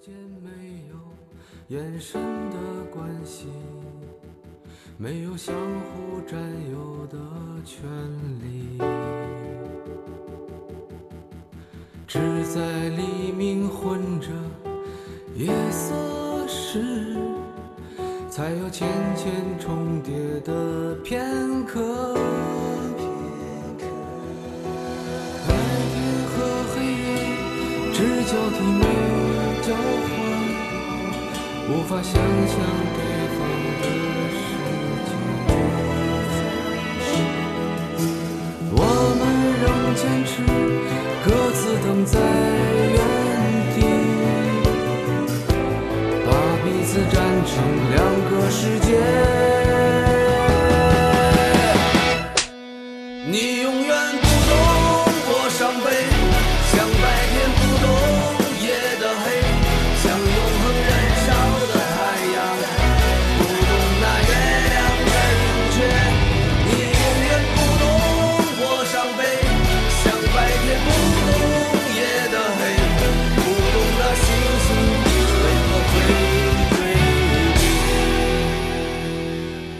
间没有眼神的关系，没有相互占有的权利，只在黎明混着夜色时，才有浅浅重叠的片刻。白天和黑夜只交替，无法想象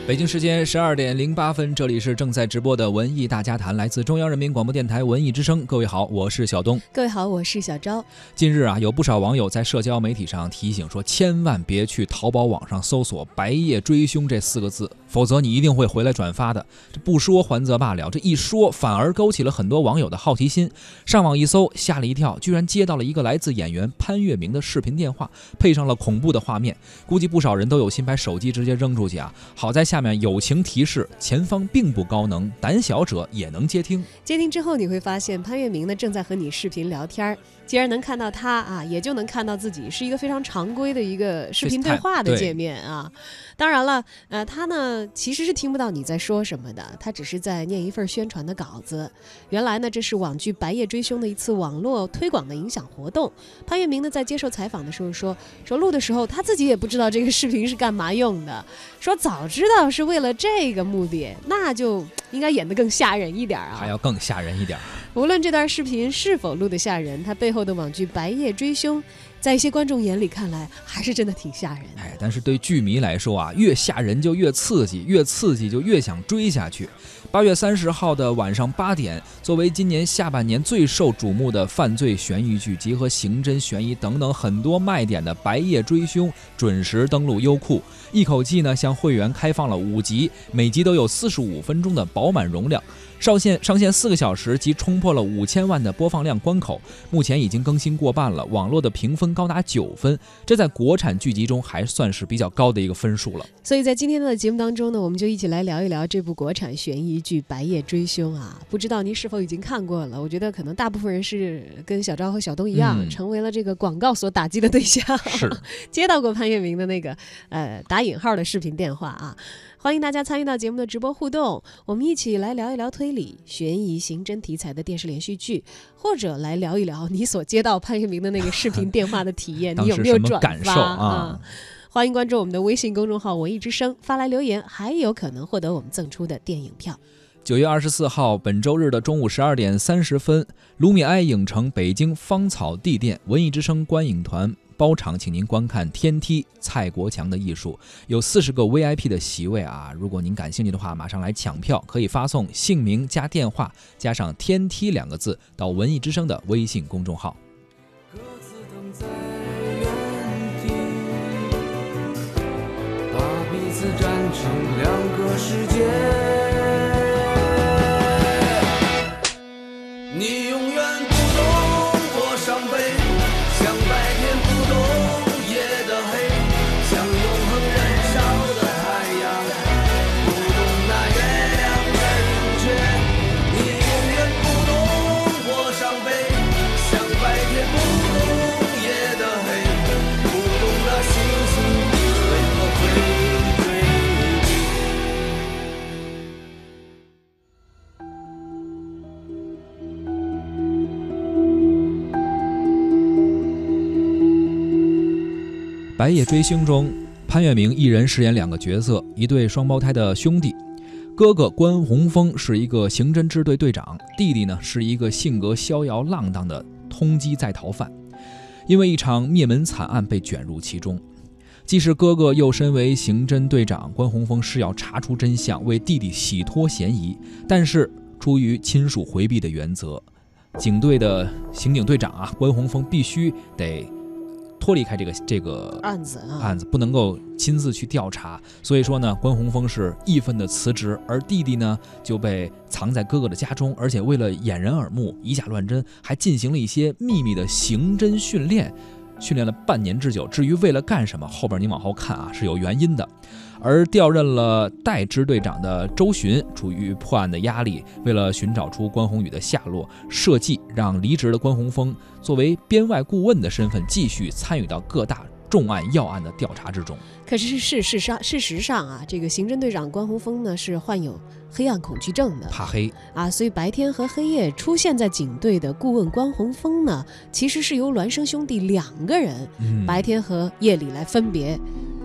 北京时间十二点零八分，这里是正在直播的文艺大家谈，来自中央人民广播电台文艺之声。各位好，我是小东。各位好，我是小昭。近日啊，有不少网友在社交媒体上提醒说，千万别去淘宝网上搜索“白夜追凶”这四个字，否则你一定会回来转发的。这不说还则罢了，这一说反而勾起了很多网友的好奇心。上网一搜，吓了一跳，居然接到了一个来自演员潘粤明的视频电话，配上了恐怖的画面。估计不少人都有心把手机直接扔出去啊！好在下面友情提示，前方并不高能，胆小者也能接听。接听之后，你会发现潘粤明呢正在和你视频聊天儿。既然能看到他啊，也就能看到自己，是一个非常常规的一个视频对话的界面啊。当然了，呃，他呢其实是听不到你在说什么的，他只是在念一份宣传的稿子。原来呢，这是网剧《白夜追凶》的一次网络推广的影响活动。潘粤明呢在接受采访的时候说，说录的时候他自己也不知道这个视频是干嘛用的，说早知道是为了这个目的，那就应该演得更吓人一点啊，还要更吓人一点。无论这段视频是否录得吓人，它背后的网剧《白夜追凶》，在一些观众眼里看来，还是真的挺吓人的。哎，但是对剧迷来说啊，越吓人就越刺激，越刺激就越想追下去。八月三十号的晚上八点，作为今年下半年最受瞩目的犯罪悬疑剧，结合刑侦、悬疑等等很多卖点的《白夜追凶》准时登陆优酷，一口气呢向会员开放了五集，每集都有四十五分钟的饱满容量。上线上线四个小时即冲破了五千万的播放量关口，目前已经更新过半了，网络的评分高达九分，这在国产剧集中还算是比较高的一个分数了。所以在今天的节目当中呢，我们就一起来聊一聊这部国产悬疑剧《白夜追凶》啊，不知道您是否已经看过了？我觉得可能大部分人是跟小昭和小东一样，嗯、成为了这个广告所打击的对象，是 接到过潘粤明的那个呃打引号的视频电话啊。欢迎大家参与到节目的直播互动，我们一起来聊一聊推理、悬疑、刑侦题材的电视连续剧，或者来聊一聊你所接到潘粤明的那个视频电话的体验，你有没有转发啊？欢迎关注我们的微信公众号“文艺之声”，发来留言，还有可能获得我们赠出的电影票。九月二十四号，本周日的中午十二点三十分，卢米埃影城北京芳草地店文艺之声观影团。包场，请您观看《天梯》蔡国强的艺术，有四十个 VIP 的席位啊！如果您感兴趣的话，马上来抢票，可以发送姓名加电话加上“天梯”两个字到文艺之声的微信公众号。各自等在原地，把彼此站成两个世界。你永远白夜追凶》中，潘粤明一人饰演两个角色，一对双胞胎的兄弟。哥哥关宏峰是一个刑侦支队队长，弟弟呢是一个性格逍遥浪荡的通缉在逃犯。因为一场灭门惨案被卷入其中。既是哥哥，又身为刑侦队长，关宏峰是要查出真相，为弟弟洗脱嫌疑。但是出于亲属回避的原则，警队的刑警队长啊，关宏峰必须得。脱离开这个这个案子啊，案子不能够亲自去调查，所以说呢，关宏峰是义愤的辞职，而弟弟呢就被藏在哥哥的家中，而且为了掩人耳目，以假乱真，还进行了一些秘密的刑侦训练，训练了半年之久。至于为了干什么，后边你往后看啊，是有原因的。而调任了代支队长的周巡，处于破案的压力，为了寻找出关宏宇的下落，设计让离职的关宏峰作为编外顾问的身份，继续参与到各大重案要案的调查之中。可是事实上，事实上啊，这个刑侦队长关宏峰呢是患有黑暗恐惧症的，怕黑啊，所以白天和黑夜出现在警队的顾问关宏峰呢，其实是由孪生兄弟两个人，白天和夜里来分别。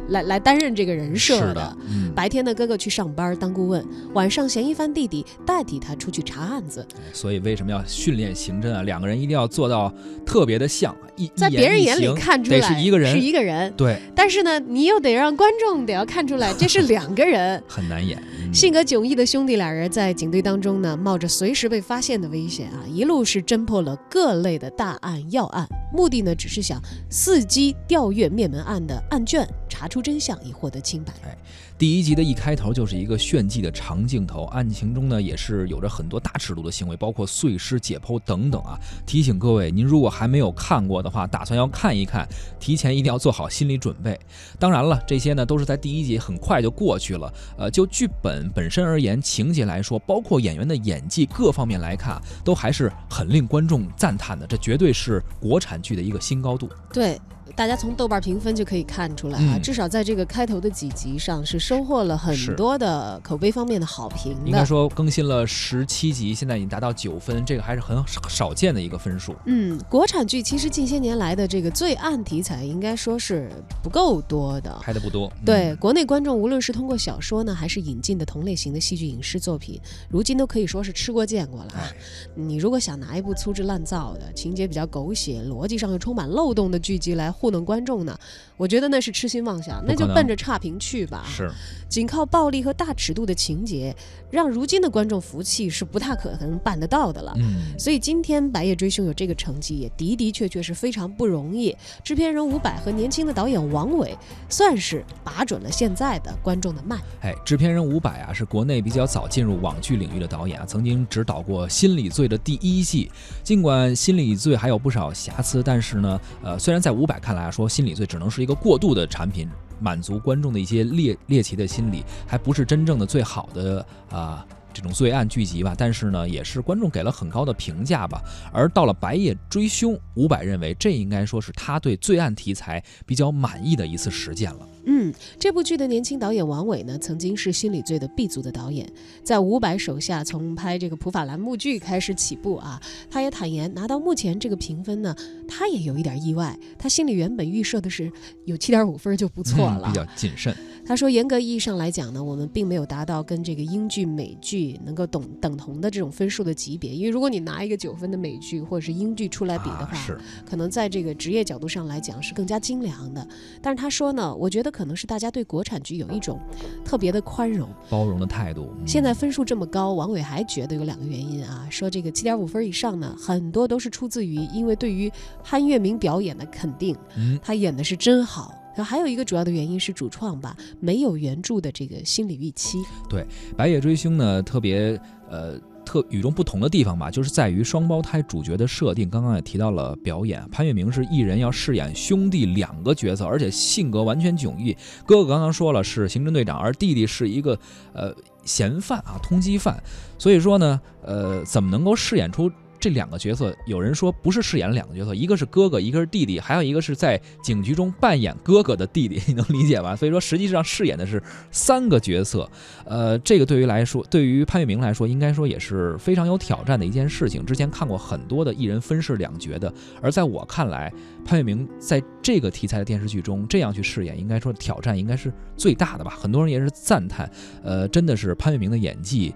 来来担任这个人设的，白天的哥哥去上班当顾问，晚上嫌疑犯弟弟代替他出去查案子。所以为什么要训练刑侦啊？两个人一定要做到特别的像，一在别人眼里看出来是一个人，是一个人。对，但是呢，你又得让观众得要看出来这是两个人，很难演。性格迥异的兄弟俩人在警队当中呢，冒着随时被发现的危险啊，一路是侦破了各类的大案要案，目的呢只是想伺机调阅灭门案的案卷。查出真相，以获得清白。哎，第一集的一开头就是一个炫技的长镜头，案情中呢也是有着很多大尺度的行为，包括碎尸、解剖等等啊。提醒各位，您如果还没有看过的话，打算要看一看，提前一定要做好心理准备。当然了，这些呢都是在第一集很快就过去了。呃，就剧本本身而言，情节来说，包括演员的演技各方面来看，都还是很令观众赞叹的。这绝对是国产剧的一个新高度。对。大家从豆瓣评分就可以看出来啊，至少在这个开头的几集上是收获了很多的口碑方面的好评。应该说更新了十七集，现在已经达到九分，这个还是很少见的一个分数。嗯，国产剧其实近些年来的这个罪案题材应该说是不够多的，拍的不多。对，国内观众无论是通过小说呢，还是引进的同类型的戏剧影视作品，如今都可以说是吃过见过了啊。你如果想拿一部粗制滥造的、情节比较狗血、逻辑上又充满漏洞的剧集来。糊弄观众呢？我觉得那是痴心妄想，那就奔着差评去吧。是，仅靠暴力和大尺度的情节，让如今的观众服气是不太可能办得到的了。嗯，所以今天《白夜追凶》有这个成绩，也的的确确是非常不容易。制片人伍佰和年轻的导演王伟，算是把准了现在的观众的脉。哎，制片人伍佰啊，是国内比较早进入网剧领域的导演啊，曾经指导过《心理罪》的第一季。尽管《心理罪》还有不少瑕疵，但是呢，呃，虽然在伍佰看来啊，说《心理罪》只能是一个。过渡的产品满足观众的一些猎猎奇的心理，还不是真正的最好的啊这种罪案剧集吧？但是呢，也是观众给了很高的评价吧。而到了《白夜追凶》，伍佰认为这应该说是他对罪案题材比较满意的一次实践了。嗯，这部剧的年轻导演王伟呢，曾经是《心理罪》的 B 组的导演，在伍佰手下从拍这个普法栏目剧开始起步啊。他也坦言，拿到目前这个评分呢，他也有一点意外。他心里原本预设的是有七点五分就不错了，比较谨慎。他说，严格意义上来讲呢，我们并没有达到跟这个英剧、美剧能够等等同的这种分数的级别。因为如果你拿一个九分的美剧或者是英剧出来比的话，可能在这个职业角度上来讲是更加精良的。但是他说呢，我觉得。可能是大家对国产剧有一种特别的宽容、包容的态度。现在分数这么高，王伟还觉得有两个原因啊，说这个七点五分以上呢，很多都是出自于因为对于潘粤明表演的肯定，他演的是真好。然后还有一个主要的原因是主创吧没有原著的这个心理预期。对《白夜追凶》呢，特别呃。特与众不同的地方吧，就是在于双胞胎主角的设定。刚刚也提到了表演，潘粤明是一人要饰演兄弟两个角色，而且性格完全迥异。哥哥刚刚说了是刑侦队长，而弟弟是一个呃嫌犯啊，通缉犯。所以说呢，呃，怎么能够饰演出？这两个角色，有人说不是饰演两个角色，一个是哥哥，一个是弟弟，还有一个是在警局中扮演哥哥的弟弟，你能理解吧？所以说，实际上饰演的是三个角色。呃，这个对于来说，对于潘粤明来说，应该说也是非常有挑战的一件事情。之前看过很多的艺人分饰两角的，而在我看来，潘粤明在这个题材的电视剧中这样去饰演，应该说挑战应该是最大的吧。很多人也是赞叹，呃，真的是潘粤明的演技。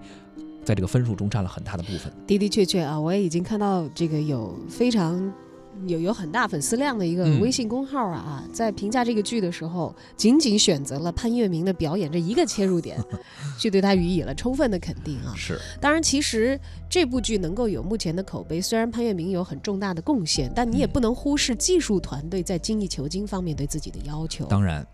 在这个分数中占了很大的部分。的的确确啊，我也已经看到这个有非常有有很大粉丝量的一个嗯微信公号啊啊，在评价这个剧的时候，仅仅选择了潘粤明的表演这一个切入点，去对他予以了充分的肯定啊。是当然，其实这部剧能够有目前的口碑，虽然潘粤明有很重大的贡献，但你也嗯不能忽视技术团队在精益求精方面对自己的要求。当然，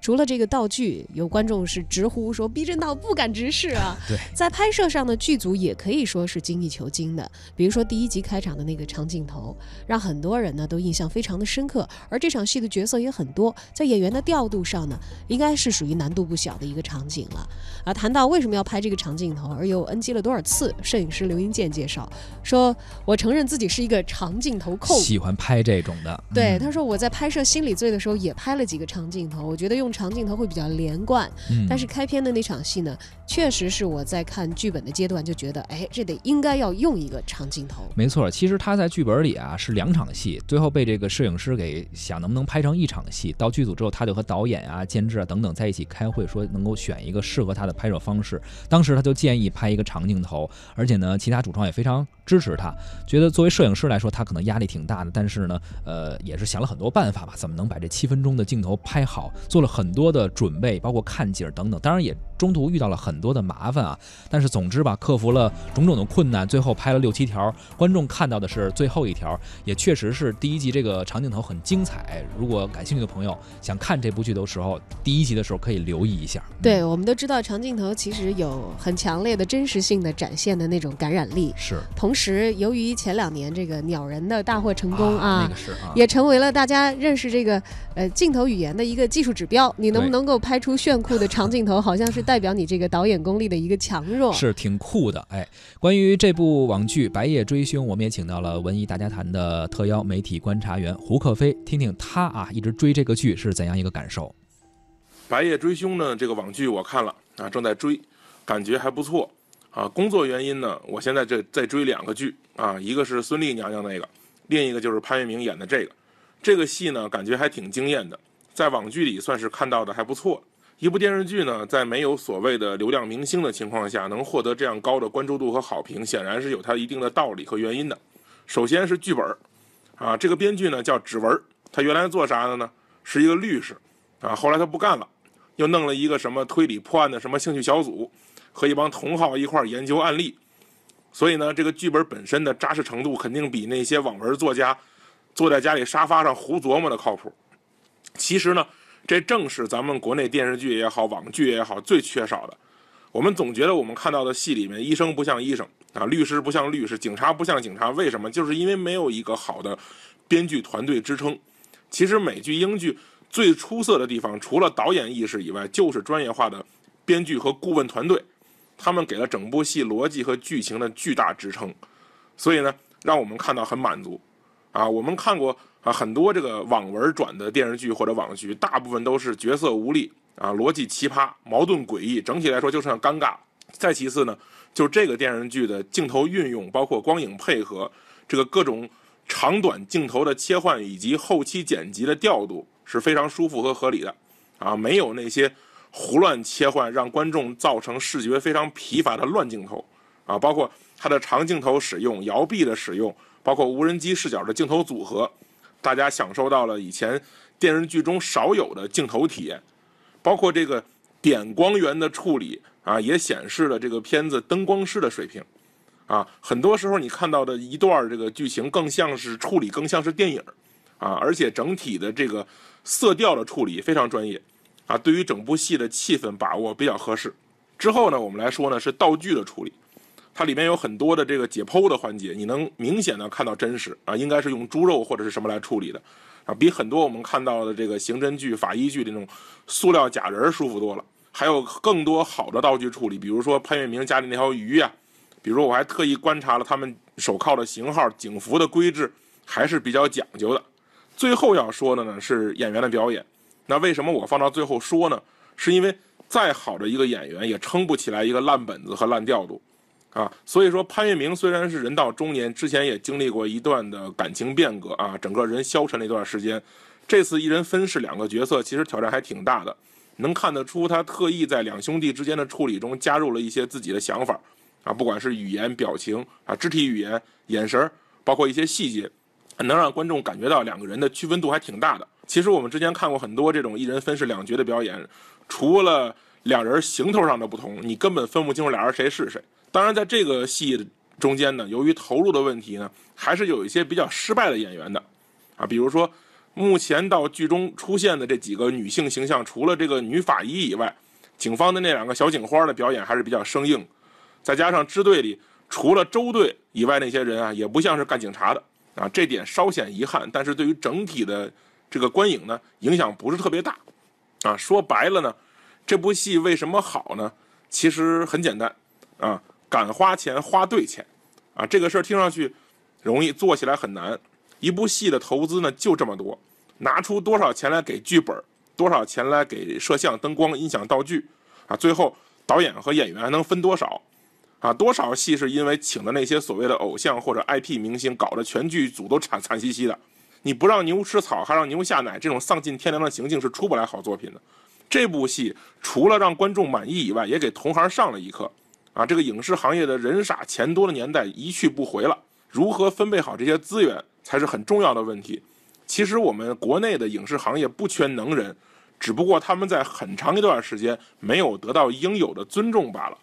除了这个道具，有观众是直呼说逼真到不敢直视啊。对，在拍摄上的剧组也可以说是精益求精的。比如说第一集开场的那个长镜头，让很多人呢都印象非常的深刻。而这场戏的角色也很多，在演员的调度上呢，应该是属于难度不小的一个场景了。啊，谈到为什么要拍这个长镜头，而又 NG 了多少次，摄影师刘英健介绍说：“我承认自己是一个长镜头控。”喜欢拍这种的。对，嗯他说我在拍摄《心理罪》的时候也拍了几个长镜头，我觉得用长镜头会比较连贯。嗯但是开篇的那场戏呢，确实是我在看剧本的阶段就觉得，哎，这得应该要用一个长镜头。没错，其实他在剧本里啊是两场戏，最后被这个摄影师给想能不能拍成一场戏。到剧组之后，他就和导演啊、监制啊等等在一起开会，说能够选一个适合他的拍摄方式。当时他就建议拍一个长镜头，而且呢，其他主创也非常支持他，觉得作为摄影师来说，他可能压力挺大的，但是呢，呃，也是想了很多办法吧，怎么能把这七分钟的镜头拍好，做了很多的准备，包括看景等等。当然也中途遇到了很多的麻烦啊，但是总之吧，克服了种种的困难，最后拍了六七条，观众看到的是最后一条，也确实是第一集这个长镜头很精彩。如果感兴趣的朋友想看这部剧的时候，第一集的时候可以留意一下。嗯对，我们都知道长镜头其实有很强烈的真实性的展现的那种感染力。是同时，由于前两年这个鸟人的大获成功啊，那个是啊，也成为了大家认识这个呃镜头语言的一个技术指标。你能不能够拍出炫酷的长镜头，好像是代表你这个导演功力的一个强弱。是挺酷的。哎，关于这部网剧《白夜追凶》，我们也请到了文艺大家谈的特邀媒体观察员胡克飞，听听他啊一直追这个剧是怎样一个感受。《白夜追凶》呢，这个网剧我看了啊，正在追，感觉还不错啊。工作原因呢，我现在这在追两个剧啊，一个是孙俪娘娘那个，另一个就是潘粤明演的这个。这个戏呢，感觉还挺惊艳的，在网剧里算是看到的还不错。一部电视剧呢，在没有所谓的流量明星的情况下，能获得这样高的关注度和好评，显然是有它一定的道理和原因的。首先是剧本啊，这个编剧呢叫指纹，他原来做啥的呢？是一个律师啊，后来他不干了。又弄了一个什么推理破案的什么兴趣小组，和一帮同好一块研究案例。所以呢，这个剧本本身的扎实程度肯定比那些网文作家坐在家里沙发上胡琢磨的靠谱。其实呢，这正是咱们国内电视剧也好，网剧也好最缺少的。我们总觉得我们看到的戏里面，医生不像医生啊，律师不像律师，警察不像警察，为什么？就是因为没有一个好的编剧团队支撑。其实美剧、英剧。最出色的地方，除了导演意识以外，就是专业化的编剧和顾问团队，他们给了整部戏逻辑和剧情的巨大支撑，所以呢，让我们看到很满足。啊，我们看过啊很多这个网文转的电视剧或者网剧，大部分都是角色无力啊，逻辑奇葩，矛盾诡异，整体来说就是很尴尬。再其次呢，就是这个电视剧的镜头运用，包括光影配合，这个各种长短镜头的切换以及后期剪辑的调度。是非常舒服和合理的，啊，没有那些胡乱切换，让观众造成视觉非常疲乏的乱镜头，啊，包括它的长镜头使用、摇臂的使用，包括无人机视角的镜头组合，大家享受到了以前电视剧中少有的镜头体验，包括这个点光源的处理，啊，也显示了这个片子灯光师的水平，啊，很多时候你看到的一段这个剧情更像是处理，更像是电影，啊，而且整体的这个。色调的处理非常专业，啊，对于整部戏的气氛把握比较合适。之后呢，我们来说呢是道具的处理，它里面有很多的这个解剖的环节，你能明显的看到真实啊，应该是用猪肉或者是什么来处理的，啊，比很多我们看到的这个刑侦剧、法医剧那种塑料假人舒服多了。还有更多好的道具处理，比如说潘粤明家里那条鱼呀、比如我还特意观察了他们手铐的型号、警服的规制，还是比较讲究的。最后要说的呢是演员的表演，那为什么我放到最后说呢？是因为再好的一个演员也撑不起来一个烂本子和烂调度，啊，所以说潘粤明虽然是人到中年，之前也经历过一段的感情变革啊，整个人消沉了一段时间，这次一人分饰两个角色，其实挑战还挺大的，能看得出他特意在两兄弟之间的处理中加入了一些自己的想法，啊，不管是语言、表情啊、肢体语言、眼神，包括一些细节。能让观众感觉到两个人的区分度还挺大的。其实我们之前看过很多这种一人分饰两角的表演，除了两人行头上的不同，你根本分不清楚俩人谁是谁。当然，在这个戏中间呢，由于投入的问题呢，还是有一些比较失败的演员的，啊，比如说目前到剧中出现的这几个女性形象，除了这个女法医以外，警方的那两个小警花的表演还是比较生硬，再加上支队里除了周队以外那些人啊，也不像是干警察的啊，这点稍显遗憾。但是对于整体的这个观影呢，影响不是特别大，啊，说白了呢，这部戏为什么好呢？其实很简单，啊，敢花钱花对钱，啊，这个事儿听上去容易，做起来很难。一部戏的投资呢就这么多，拿出多少钱来给剧本，多少钱来给摄像、灯光、音响、道具，啊，最后导演和演员还能分多少？啊，多少戏是因为请的那些所谓的偶像或者 IP 明星，搞得全剧组都惨惨兮兮的。你不让牛吃草，还让牛下奶，这种丧尽天良的行径是出不来好作品的。这部戏除了让观众满意以外，也给同行上了一课。啊，这个影视行业的人傻钱多的年代一去不回了，如何分配好这些资源才是很重要的问题。其实我们国内的影视行业不缺能人，只不过他们在很长一段时间没有得到应有的尊重罢了。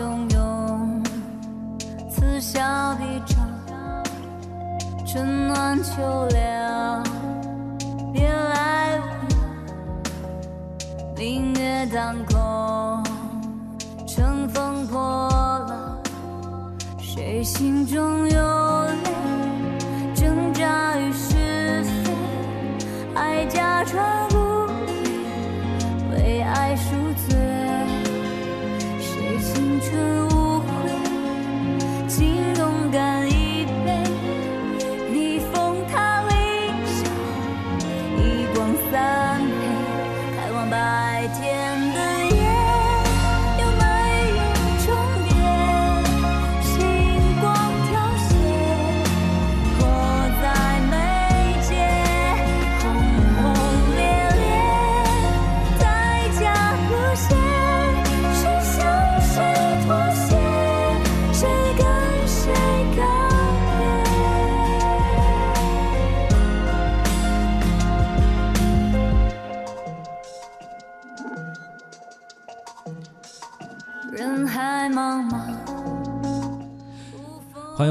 汹涌，此消彼长，春暖秋凉，别来无恙。明月当空，乘风破浪，谁心中有泪，挣扎于是非，爱假装欢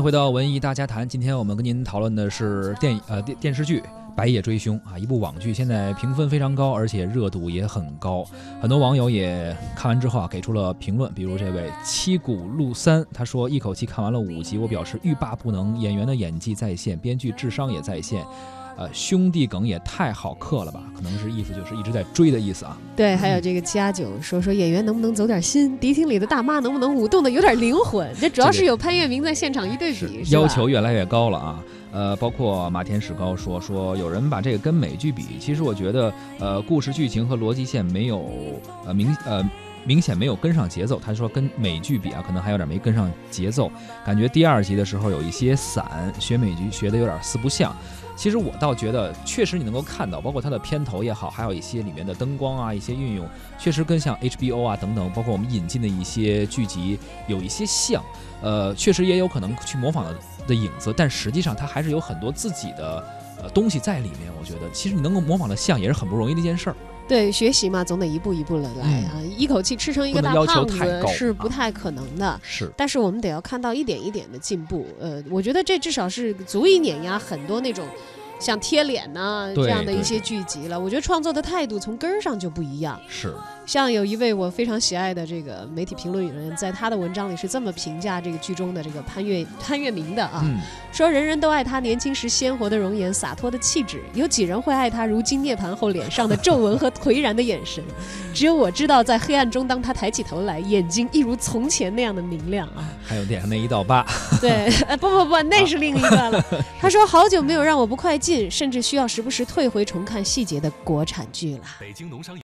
回到文艺大家谈。今天我们跟您讨论的是电影呃电电视剧《白夜追凶》啊，一部网剧，现在评分非常高，而且热度也很高。很多网友也看完之后啊，给出了评论。比如这位七谷陆三，他说一口气看完了五集，我表示欲罢不能。演员的演技在线，编剧智商也在线。呃，兄弟梗也太好嗑了吧？可能是意思就是一直在追的意思啊。对，还有这个七阿九说说演员能不能走点心？迪厅里的大妈能不能舞动的有点灵魂？这主要是有潘粤明在现场一对比，要求越来越高了啊。呃，包括马天史高说说有人把这个跟美剧比，其实我觉得呃，故事剧情和逻辑线没有呃明呃明显没有跟上节奏。他说跟美剧比啊，可能还有点没跟上节奏，感觉第二集的时候有一些散，学美剧学的有点四不像。其实我倒觉得，确实你能够看到，包括它的片头也好，还有一些里面的灯光啊，一些运用，确实跟像 HBO 啊等等，包括我们引进的一些剧集有一些像。呃，确实也有可能去模仿的的影子，但实际上它还是有很多自己的呃东西在里面。我觉得，其实你能够模仿的像，也是很不容易的一件事儿。对，学习嘛，总得一步一步的来啊，一口气吃成一个大胖子是不太可能的。是，但是我们得要看到一点一点的进步。呃，我觉得这至少是足以碾压很多那种像贴脸呐这样的一些剧集了。我觉得创作的态度从根儿上就不一样。是。像有一位我非常喜爱的这个媒体评论员，在他的文章里是这么评价这个剧中的这个潘粤潘粤明的啊，嗯，说人人都爱他年轻时鲜活的容颜、洒脱的气质，有几人会爱他如今涅槃后脸上的皱纹和颓然的眼神？只有我知道，在黑暗中，当他抬起头来，眼睛一如从前那样的明亮啊！还有脸上那一道疤，对，呃，不不不，那是另一段了。他说好久没有让我不快进，甚至需要时不时退回重看细节的国产剧了。北京农商。